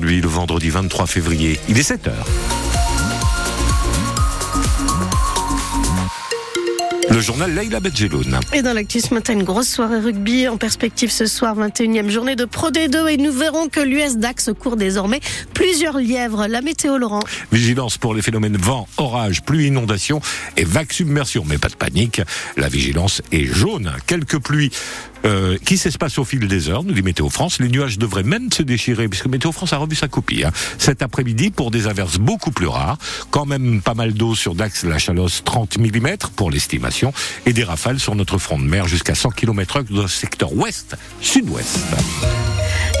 aujourd'hui, le vendredi 23 février. Il est 7 heures. Le journal Leïla Bedjeloun. Et dans l'actu ce matin, une grosse soirée rugby en perspective ce soir, 21e journée de Pro D2 et nous verrons que l'US Dax court désormais plusieurs lièvres. La météo, Laurent. Vigilance pour les phénomènes vent, orage, pluie, inondation et vague submersion. Mais pas de panique, la vigilance est jaune. Quelques pluies euh, qui s'espace au fil des heures, nous dit Météo France. Les nuages devraient même se déchirer, puisque Météo France a revu sa copie. Hein. Cet après-midi, pour des averses beaucoup plus rares, quand même pas mal d'eau sur Dax, la Chalosse, 30 mm pour l'estimation, et des rafales sur notre front de mer jusqu'à 100 km dans le secteur ouest, sud-ouest.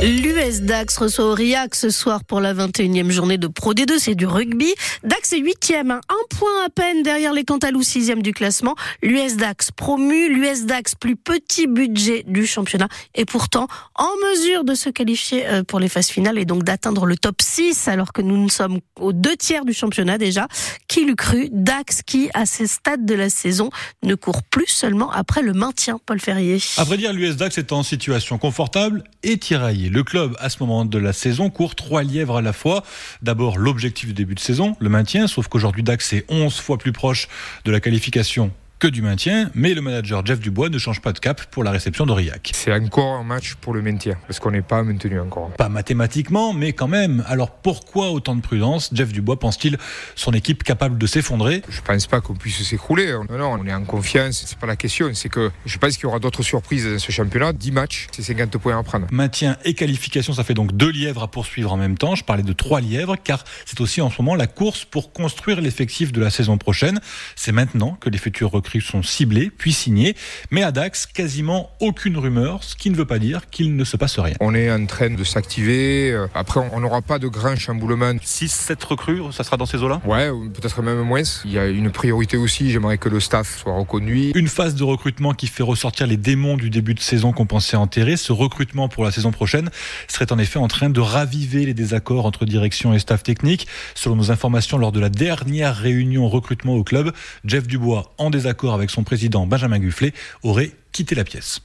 L'US Dax reçoit Aurillac ce soir pour la 21e journée de Pro D2, c'est du rugby. Dax est 8e, hein. un point à peine derrière les Cantalous 6e du classement. L'US Dax promu, l'US Dax plus petit budget du championnat et pourtant en mesure de se qualifier euh, pour les phases finales et donc d'atteindre le top 6 alors que nous ne sommes aux deux tiers du championnat déjà. Qui l'eût cru? Dax qui, à ces stades de la saison, ne court plus seulement après le maintien, Paul Ferrier. À vrai dire, l'US Dax est en situation confortable et tiraillée. Le club, à ce moment de la saison, court trois lièvres à la fois. D'abord, l'objectif du début de saison, le maintien, sauf qu'aujourd'hui, Dax est 11 fois plus proche de la qualification que du maintien, mais le manager Jeff Dubois ne change pas de cap pour la réception d'Aurillac. C'est encore un match pour le maintien, parce qu'on n'est pas maintenu encore. Pas mathématiquement, mais quand même. Alors pourquoi autant de prudence Jeff Dubois pense-t-il son équipe capable de s'effondrer? Je pense pas qu'on puisse s'écrouler. Non, non, on est en confiance, c'est pas la question. C'est que je pense qu'il y aura d'autres surprises dans ce championnat. 10 matchs, c'est 50 points à prendre. Maintien et qualification, ça fait donc deux lièvres à poursuivre en même temps. Je parlais de trois lièvres, car c'est aussi en ce moment la course pour construire l'effectif de la saison prochaine. C'est maintenant que les futurs recrues sont ciblés, puis signés. Mais à Dax, quasiment aucune rumeur, ce qui ne veut pas dire qu'il ne se passe rien. On est en train de s'activer. Euh, Après, on n'aura pas de grand chamboulement. 6-7 recrues, ça sera dans ces eaux-là? Ouais, ou peut-être même moins. Il y a une priorité aussi. J'aimerais que le staff soit reconduit. Une phase de recrutement qui fait ressortir les démons du début de saison qu'on pensait enterrer. Ce recrutement pour la saison prochaine serait en effet en train de raviver les désaccords entre direction et staff technique. Selon nos informations, lors de la dernière réunion recrutement au club, Jeff Dubois, en désaccord avec son président Benjamin Gufflet, aurait quitté la pièce.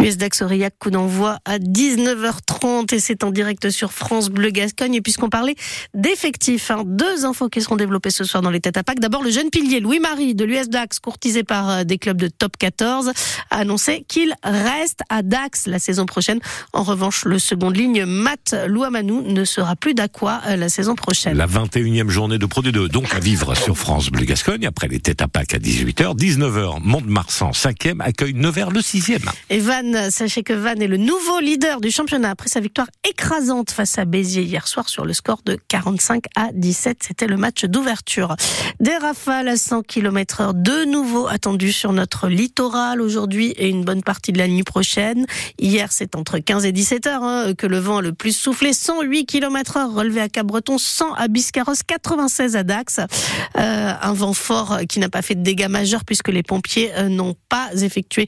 US Dax Aurillac, coup d'envoi à 19h30 et c'est en direct sur France Bleu Gascogne. Et puisqu'on parlait d'effectifs, hein, deux infos qui seront développées ce soir dans les têtes à Pâques. D'abord, le jeune pilier Louis-Marie de l'US Dax, courtisé par euh, des clubs de top 14, a annoncé qu'il reste à Dax la saison prochaine. En revanche, le second ligne Matt Louamanou ne sera plus d'Aqua euh, la saison prochaine. La 21e journée de Pro D2, donc à vivre sur France Bleu Gascogne, après les têtes à Pâques à 18h. 19h, Mont-de-Marsan, 5e, accueille Nevers le 6e. Et Vannes, sachez que Vannes est le nouveau leader du championnat après sa victoire écrasante face à Béziers hier soir sur le score de 45 à 17. C'était le match d'ouverture. Des rafales à 100 km heure de nouveau attendus sur notre littoral aujourd'hui et une bonne partie de la nuit prochaine. Hier, c'est entre 15 et 17 heures hein, que le vent a le plus soufflé. 108 km heure relevé à Cap-Breton, 100 à Biscarrosse, 96 à Dax. Euh, un vent fort qui n'a pas fait de dégâts majeurs puisque les pompiers euh, n'ont pas effectué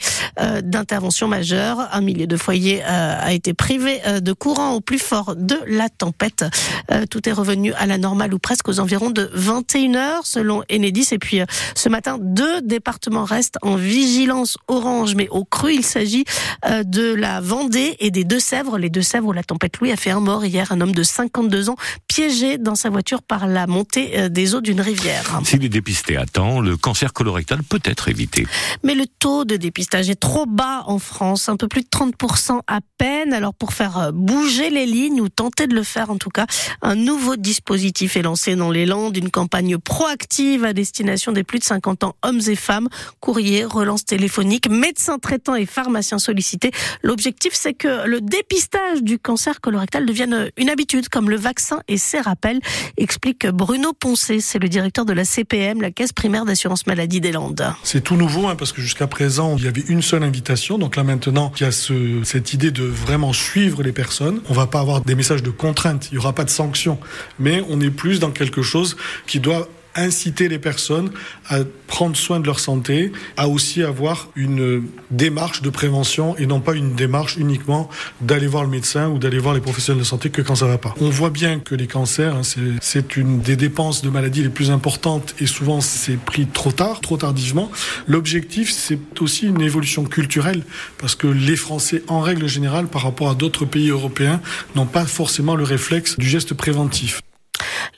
d'intervention majeure. Un millier de foyers euh, a été privé euh, de courant au plus fort de la tempête. Euh, tout est revenu à la normale ou presque aux environs de 21 heures selon Enedis. Et puis euh, ce matin, deux départements restent en vigilance orange, mais au cru, il s'agit euh, de la Vendée et des Deux-Sèvres. Les Deux-Sèvres où la tempête Louis a fait un mort hier, un homme de 52 ans piégé dans sa voiture par la montée euh, des eaux d'une rivière. S'il est dépisté à temps, le cancer colorectal peut être évité. Mais le taux de dépistage est trop bas en France, un peu plus de 30% à peine. Alors pour faire euh, bouger les lignes ou tenter de le faire en tout cas, un nouveau dispositif est lancé dans les Landes, une campagne proactive à destination des plus de 50 ans, hommes et femmes, courrier, relance téléphonique, médecins traitants et pharmaciens sollicités. L'objectif c'est que le dépistage du cancer colorectal devienne une habitude comme le vaccin et ses rappels, explique Bruno Poncé, c'est le directeur de la CPM, la Caisse primaire d'assurance maladie des Landes. C'est tout nouveau hein, parce que jusqu'à présent, il y avait une seule invitation. Donc là maintenant, il y a ce, cette idée de vraiment suivre les personnes. On va pas avoir des messages de contrainte, il y aura pas de sanctions, mais on est plus dans quelque chose qui doit inciter les personnes à prendre soin de leur santé, à aussi avoir une démarche de prévention et non pas une démarche uniquement d'aller voir le médecin ou d'aller voir les professionnels de santé que quand ça va pas. On voit bien que les cancers, hein, c'est une des dépenses de maladie les plus importantes et souvent c'est pris trop tard, trop tardivement. L'objectif, c'est aussi une évolution culturelle parce que les Français, en règle générale, par rapport à d'autres pays européens, n'ont pas forcément le réflexe du geste préventif.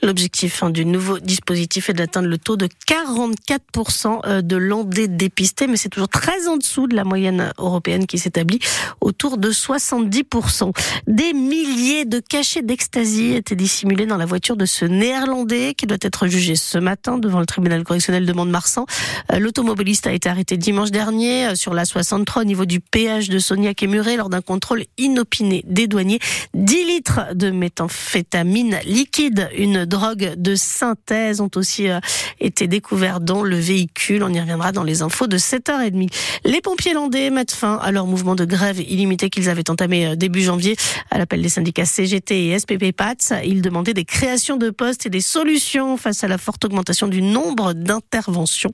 L'objectif hein, du nouveau dispositif est d'atteindre le taux de 44% euh, de landais dépistés, mais c'est toujours très en dessous de la moyenne européenne qui s'établit autour de 70%. Des milliers de cachets d'ecstasy étaient dissimulés dans la voiture de ce néerlandais qui doit être jugé ce matin devant le tribunal correctionnel de Mont-de-Marsan. Euh, l'automobiliste a été arrêté dimanche dernier euh, sur la 63 au niveau du péage de Sognac et Muret lors d'un contrôle inopiné des douaniers. 10 litres de méthamphétamine liquide, une drogue de synthèse ont aussi euh, été découverts dans le véhicule. On y reviendra dans les infos de 7h30. Les pompiers landais mettent fin à leur mouvement de grève illimité qu'ils avaient entamé euh, début janvier à l'appel des syndicats CGT et SPP PATS. Ils demandaient des créations de postes et des solutions face à la forte augmentation du nombre d'interventions.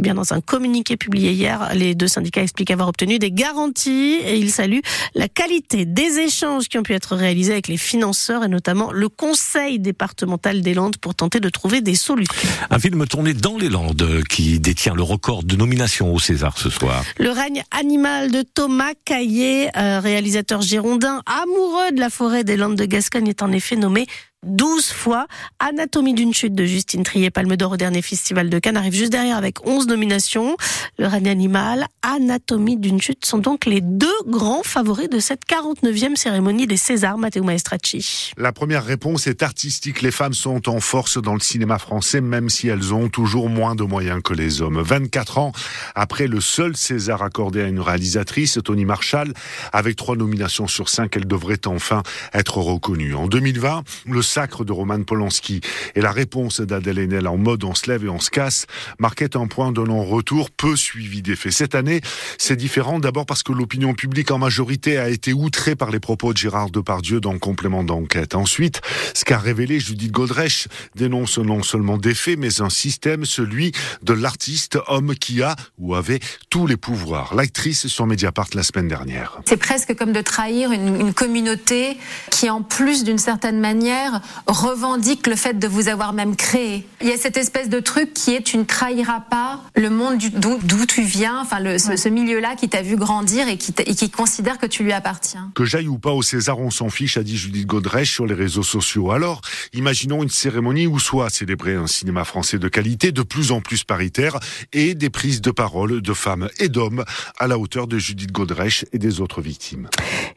Eh bien, dans un communiqué publié hier, les deux syndicats expliquent avoir obtenu des garanties et ils saluent la qualité des échanges qui ont pu être réalisés avec les financeurs et notamment le conseil départemental des Landes pour tenter de trouver des solutions. Un film tourné dans les Landes qui détient le record de nomination au César ce soir. Le règne animal de Thomas Caillé, euh, réalisateur girondin amoureux de la forêt des Landes de Gascogne, est en effet nommé 12 fois. Anatomie d'une chute de Justine Trier, Palme d'Or au dernier festival de Cannes, arrive juste derrière avec 11 nominations. Le règne animal, Anatomie d'une chute sont donc les deux grands favoris de cette 49e cérémonie des Césars, Matteo Maestracci. La première réponse est artistique. Les femmes sont en force dans le cinéma français, même si elles ont toujours moins de moyens que les hommes. 24 ans après le seul César accordé à une réalisatrice, Tony Marshall, avec trois nominations sur cinq, elle devrait enfin être reconnue. En 2020, le sacre de Roman Polanski et la réponse d'Adèle Haenel en mode on se lève et on se casse marquait un point de non-retour peu suivi d'effet. Cette année, c'est différent d'abord parce que l'opinion publique en majorité a été outrée par les propos de Gérard Depardieu dans le complément d'enquête. Ensuite, ce qu'a révélé Judith Godrèche dénonce non seulement des faits, mais un système, celui de l'artiste, homme qui a ou avait tous les pouvoirs. L'actrice sur Mediapart la semaine dernière. C'est presque comme de trahir une, une communauté qui, en plus d'une certaine manière, revendique le fait de vous avoir même créé. Il y a cette espèce de truc qui est tu ne trahiras pas le monde d'où tu viens, enfin le, ce, milieu-là qui t'a vu grandir et qui, et qui considère que tu lui appartiens. Que j'aille ou pas au César, on s'en fiche, a dit Judith Godrèche sur les réseaux sociaux. Alors, imaginons une cérémonie où soit célébrer un cinéma français de qualité, de plus en plus paritaire, et des prises de parole de femmes et d'hommes à la hauteur de Judith Godrèche et des autres victimes.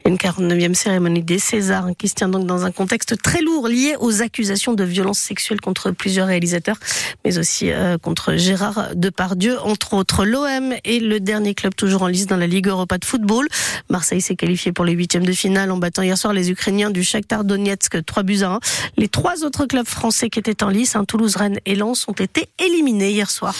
Une 49e cérémonie des Césars qui se tient donc dans un contexte très lourd lié aux accusations de violences sexuelles contre plusieurs réalisateurs, mais aussi euh, contre Gérard Depardieu, entre autres. L'OM est le dernier club toujours en lice dans la Ligue Europa de football. Marseille s'est qualifié pour les huitièmes de finale en battant hier soir les Ukrainiens du Shakhtar Donetsk 3 buts à 1. Les trois autres clubs français qui étaient en lice, hein, Toulouse, Rennes et Lens, ont été éliminés hier soir.